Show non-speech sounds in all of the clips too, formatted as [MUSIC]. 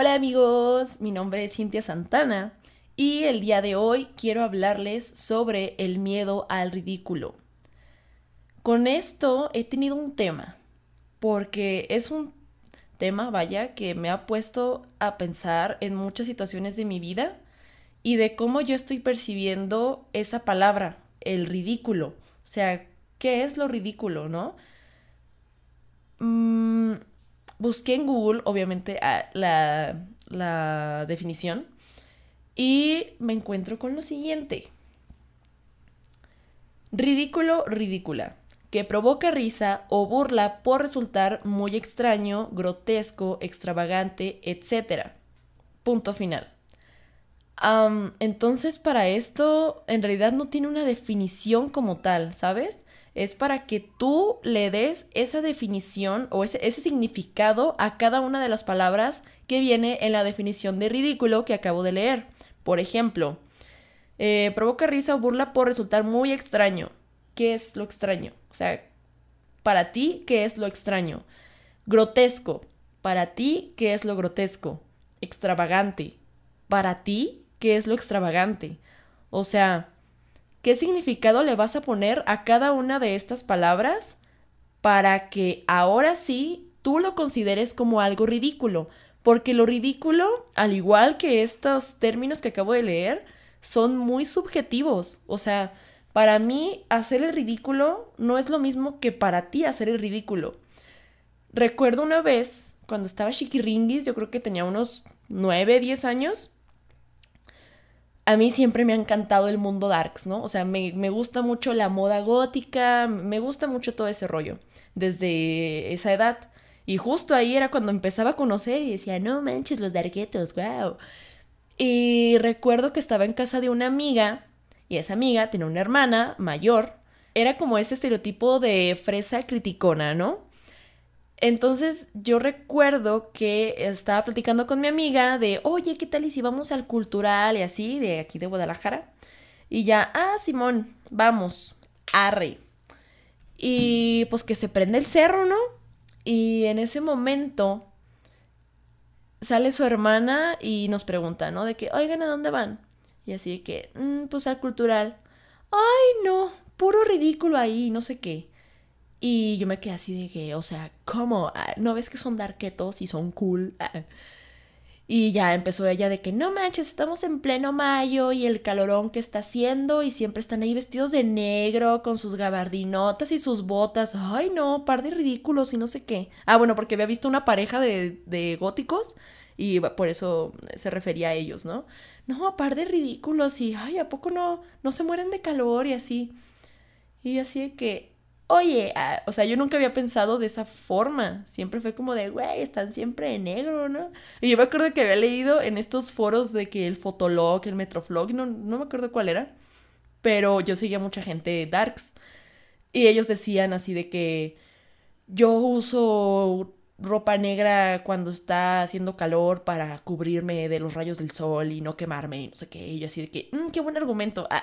Hola amigos, mi nombre es Cintia Santana y el día de hoy quiero hablarles sobre el miedo al ridículo. Con esto he tenido un tema, porque es un tema, vaya, que me ha puesto a pensar en muchas situaciones de mi vida y de cómo yo estoy percibiendo esa palabra, el ridículo. O sea, ¿qué es lo ridículo, no? Mm, busqué en Google, obviamente, la, definición y me encuentro con lo siguiente. Ridículo, ridícula que provoca risa o burla por resultar muy extraño, grotesco, extravagante, etc. Punto final. entonces para esto en realidad no tiene una definición como tal, ¿sabes? Es para que tú le des esa definición o ese, significado a cada una de las palabras que viene en la definición de ridículo que acabo de leer. Por ejemplo, eh, provoca risa o burla por resultar muy extraño. ¿Qué es lo extraño? O sea, para ti, ¿qué es lo extraño? Grotesco. Para ti, ¿qué es lo grotesco? Extravagante. Para ti, ¿qué es lo extravagante? O sea, ¿qué significado le vas a poner a cada una de estas palabras para que ahora sí tú lo consideres como algo ridículo? Porque lo ridículo, al igual que estos términos que acabo de leer, son muy subjetivos. O sea, para mí, hacer el ridículo no es lo mismo que para ti hacer el ridículo. Recuerdo una vez, cuando estaba chiquiringuis, yo creo que tenía unos 9, 10 años. A mí siempre me ha encantado el mundo darks, ¿no? O sea, me, me gusta mucho la moda gótica, me gusta mucho todo ese rollo, desde esa edad. Y justo ahí era cuando empezaba a conocer y decía, no manches, los darquetos, wow. Y recuerdo que estaba en casa de una amiga y esa amiga tenía una hermana mayor. Era como ese estereotipo de fresa criticona, ¿no? Entonces yo recuerdo que estaba platicando con mi amiga de, oye, ¿qué tal y si vamos al cultural y así, de aquí de Guadalajara? Y ya, ah, Simón, vamos, arre. Y pues que se prende el cerro, ¿no? Y en ese momento sale su hermana y nos pregunta, ¿no? De que, oigan, ¿a dónde van? Y así de que, mm, pues al cultural. Ay, no, puro ridículo ahí, no sé qué. Y yo me quedé así de que, o sea, ¿cómo? Ah, ¿No ves que son darquetos y son cool? [LAUGHS] Ah. Y ya empezó ella de que, no manches, estamos en pleno mayo y el calorón que está haciendo y siempre están ahí vestidos de negro con sus gabardinotas y sus botas. Ay, no, par de ridículos y no sé qué. Ah, bueno, porque había visto una pareja de, de góticos y por eso se refería a ellos, ¿no? No, par de ridículos y, ay, ¿a poco no, no se mueren de calor y así? Y así de que, oye, ah, o sea, yo nunca había pensado de esa forma. Siempre fue como de, güey, están siempre en negro, ¿no? Y yo me acuerdo que había leído en estos foros de que el Fotolog, el Metroflog, no, no me acuerdo cuál era, pero yo seguía mucha gente darks. Y ellos decían así de que yo uso ropa negra cuando está haciendo calor para cubrirme de los rayos del sol y no quemarme y no sé qué. Y yo así de que, mm, qué buen argumento. [LAUGHS] Ah,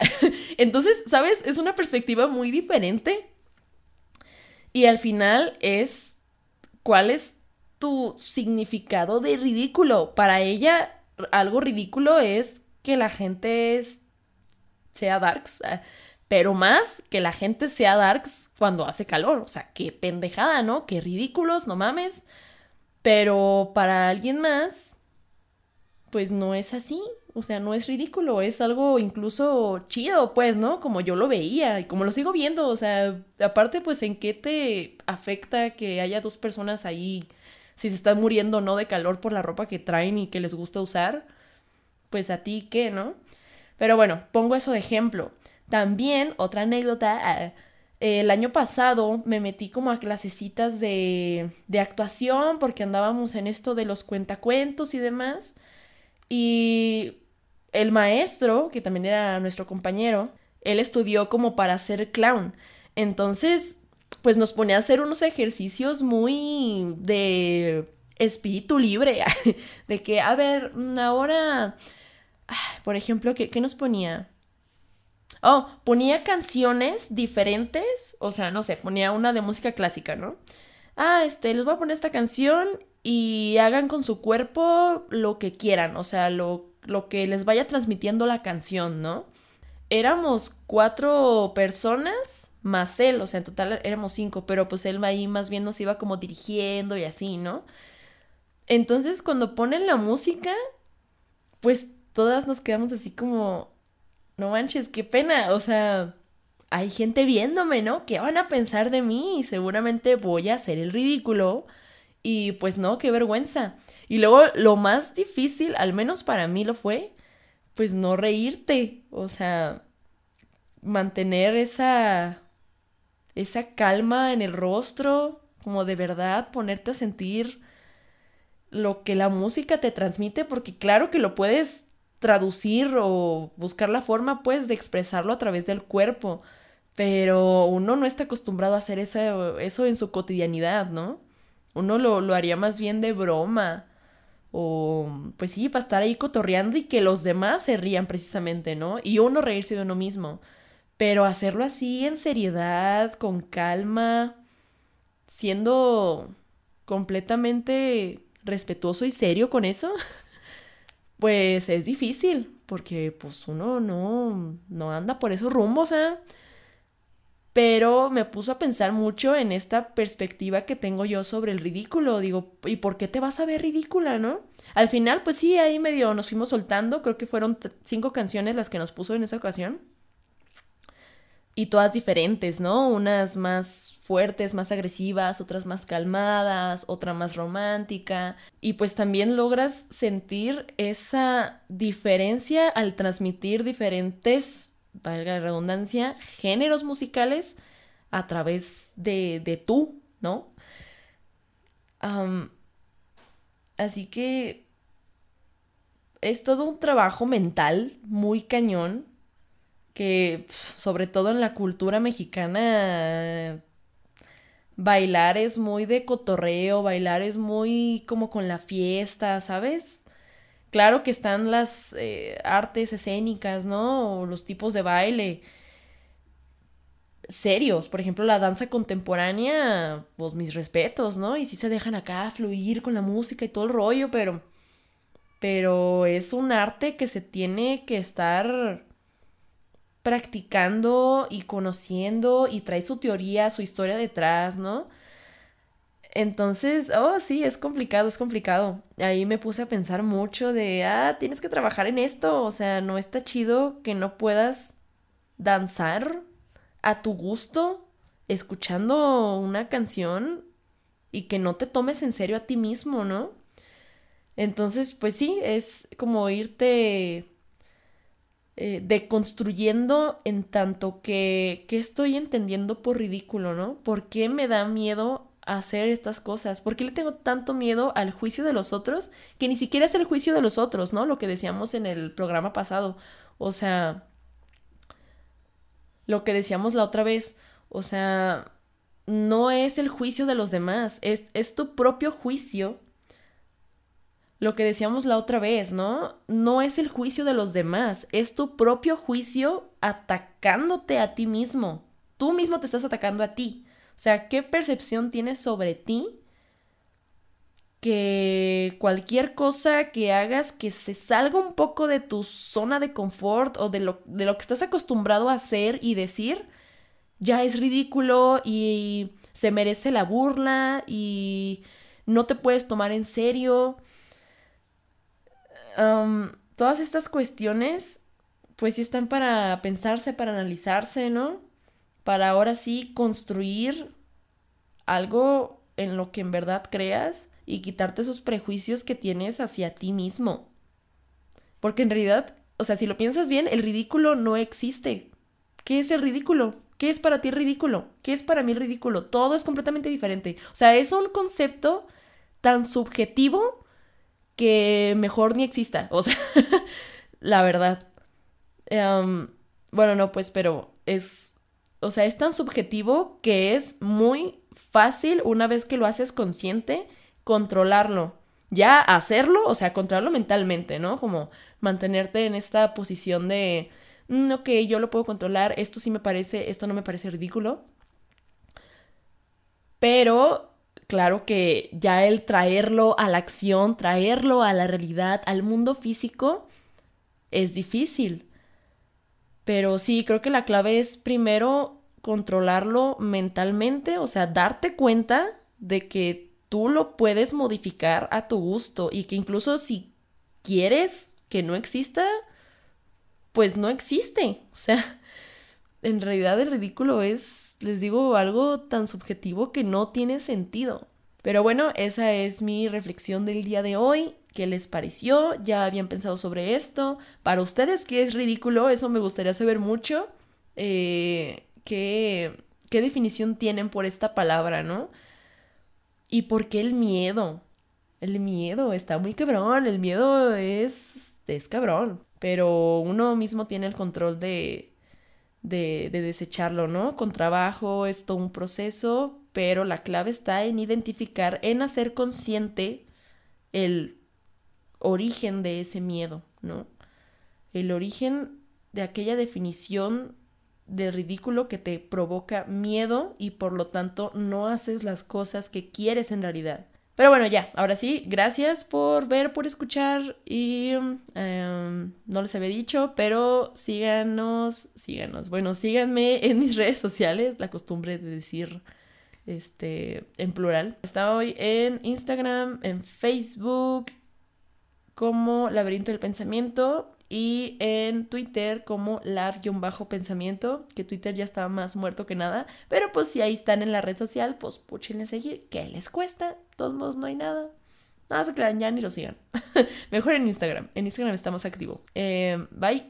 entonces, ¿sabes? Es una perspectiva muy diferente. Y al final es, ¿cuál es tu significado de ridículo? Para ella, algo ridículo es que la gente sea darks. Ah, pero más que la gente sea darks cuando hace calor. O sea, qué pendejada, ¿no? Qué ridículos, no mames. Pero para alguien más, pues no es así. O sea, no es ridículo, es algo incluso chido, pues, ¿no? Como yo lo veía y como lo sigo viendo. O sea, aparte, pues, ¿en qué te afecta que haya dos personas ahí, si se están muriendo no de calor por la ropa que traen y que les gusta usar? Pues a ti, ¿qué, no? Pero bueno, pongo eso de ejemplo. También, otra anécdota, ah, el año pasado me metí como a clasecitas de, de actuación porque andábamos en esto de los cuentacuentos y demás. Y el maestro, que también era nuestro compañero, él estudió como para ser clown. Entonces, pues nos ponía a hacer unos ejercicios muy de espíritu libre, [LAUGHS] de que, a ver, ahora, por ejemplo, ¿qué, qué nos ponía? Oh, ponía canciones diferentes, o sea, no sé, ponía una de música clásica, ¿no? Ah, este, les voy a poner esta canción y hagan con su cuerpo lo que quieran, o sea, lo, lo que les vaya transmitiendo la canción, ¿no? Éramos cuatro personas más él, o sea, en total éramos cinco, pero pues él ahí más bien nos iba como dirigiendo y así, ¿no? Entonces cuando ponen la música, pues todas nos quedamos así como, no manches, qué pena, o sea, hay gente viéndome, ¿no? ¿Qué van a pensar de mí? Seguramente voy a hacer el ridículo. Y pues no, qué vergüenza. Y luego lo más difícil, al menos para mí lo fue, pues no reírte. O sea, mantener esa esa calma en el rostro, como de verdad ponerte a sentir lo que la música te transmite, porque claro que lo puedes traducir o buscar la forma, pues, de expresarlo a través del cuerpo, pero uno no está acostumbrado a hacer eso, eso en su cotidianidad, ¿no? Uno lo, lo haría más bien de broma, o pues sí, para estar ahí cotorreando y que los demás se rían precisamente, ¿no? Y uno reírse de uno mismo. Pero hacerlo así en seriedad, con calma, siendo completamente respetuoso y serio con eso, [LAUGHS] pues es difícil, porque pues uno no, no anda por esos rumbos, ¿eh? Pero me puso a pensar mucho en esta perspectiva que tengo yo sobre el ridículo. Digo, ¿y por qué te vas a ver ridícula, no? Al final, pues sí, ahí medio nos fuimos soltando. Creo que fueron cinco canciones las que nos puso en esa ocasión y todas diferentes, ¿no? Unas más fuertes, más agresivas, otras más calmadas, otra más romántica. Y pues también logras sentir esa diferencia al transmitir diferentes, valga la redundancia, géneros musicales a través de, de tú, ¿no? así que es todo un trabajo mental muy cañón que sobre todo en la cultura mexicana bailar es muy de cotorreo, bailar es muy como con la fiesta, ¿sabes? Claro que están las eh, artes escénicas, ¿no? O los tipos de baile serios. Por ejemplo, la danza contemporánea, pues mis respetos, ¿no? Y sí se dejan acá fluir con la música y todo el rollo, pero... Pero es un arte que se tiene que estar practicando y conociendo y trae su teoría, su historia detrás, ¿no? Entonces, oh, sí, es complicado, es complicado. Ahí me puse a pensar mucho de, ah, tienes que trabajar en esto, o sea, no está chido que no puedas danzar a tu gusto escuchando una canción y que no te tomes en serio a ti mismo, ¿no? Entonces, pues sí, es como irte eh, deconstruyendo en tanto que, ¿qué estoy entendiendo por ridículo, no? ¿Por qué me da miedo hacer estas cosas? ¿Por qué le tengo tanto miedo al juicio de los otros? Que ni siquiera es el juicio de los otros, ¿no? Lo que decíamos en el programa pasado. O sea, lo que decíamos la otra vez. O sea, no es el juicio de los demás, es, es tu propio juicio lo que decíamos la otra vez, ¿no? No es el juicio de los demás, es tu propio juicio atacándote a ti mismo. Tú mismo te estás atacando a ti. O sea, ¿qué percepción tienes sobre ti? Que cualquier cosa que hagas que se salga un poco de tu zona de confort o de lo, de lo que estás acostumbrado a hacer y decir, ya es ridículo y se merece la burla y no te puedes tomar en serio todas estas cuestiones, pues sí están para pensarse, para analizarse, ¿no? Para ahora sí construir algo en lo que en verdad creas y quitarte esos prejuicios que tienes hacia ti mismo. Porque en realidad, o sea, si lo piensas bien, el ridículo no existe. ¿Qué es el ridículo? ¿Qué es para ti ridículo? ¿Qué es para mí ridículo? Todo es completamente diferente. O sea, es un concepto tan subjetivo que mejor ni exista. O sea, [LAUGHS] la verdad. Em, bueno, no, pues, pero es. O sea, es tan subjetivo que es muy fácil, una vez que lo haces consciente, controlarlo. Ya hacerlo, o sea, controlarlo mentalmente, ¿no? Como mantenerte en esta posición de. Mm, ok, yo lo puedo controlar, esto sí me parece, esto no me parece ridículo. Pero claro que ya el traerlo a la acción, traerlo a la realidad, al mundo físico, es difícil. Pero sí, creo que la clave es primero controlarlo mentalmente, o sea, darte cuenta de que tú lo puedes modificar a tu gusto y que incluso si quieres que no exista, pues no existe. O sea, [LAUGHS] en realidad el ridículo es, les digo, algo tan subjetivo que no tiene sentido. Pero bueno, esa es mi reflexión del día de hoy. ¿Qué les pareció? ¿Ya habían pensado sobre esto? Para ustedes, ¿qué es ridículo? Eso me gustaría saber mucho. Eh, ¿qué, ¿Qué definición tienen por esta palabra, no? ¿Y por qué el miedo? El miedo está muy cabrón, el miedo es, es cabrón, pero uno mismo tiene el control de, de, de desecharlo, ¿no? Con trabajo es todo un proceso, pero la clave está en identificar, en hacer consciente el origen de ese miedo, ¿no? El origen de aquella definición de ridículo que te provoca miedo y por lo tanto no haces las cosas que quieres en realidad. Pero bueno, ya, ahora sí, gracias por ver, por escuchar y em, no les había dicho, pero síganos, síganos. Bueno, síganme en mis [LAUGHS] redes sociales, la costumbre de decir este en plural. Está hoy en Instagram, en Facebook como Laberinto del Pensamiento y en Twitter como lab-pensamiento, que Twitter ya está más muerto que nada, pero pues si ahí están en la red social, pues púchenle seguir, ¿qué les cuesta? De todos modos no hay nada. Nada se crean, ya ni lo sigan. [LAUGHS] Mejor en Instagram, en Instagram estamos activo. Eh, bye.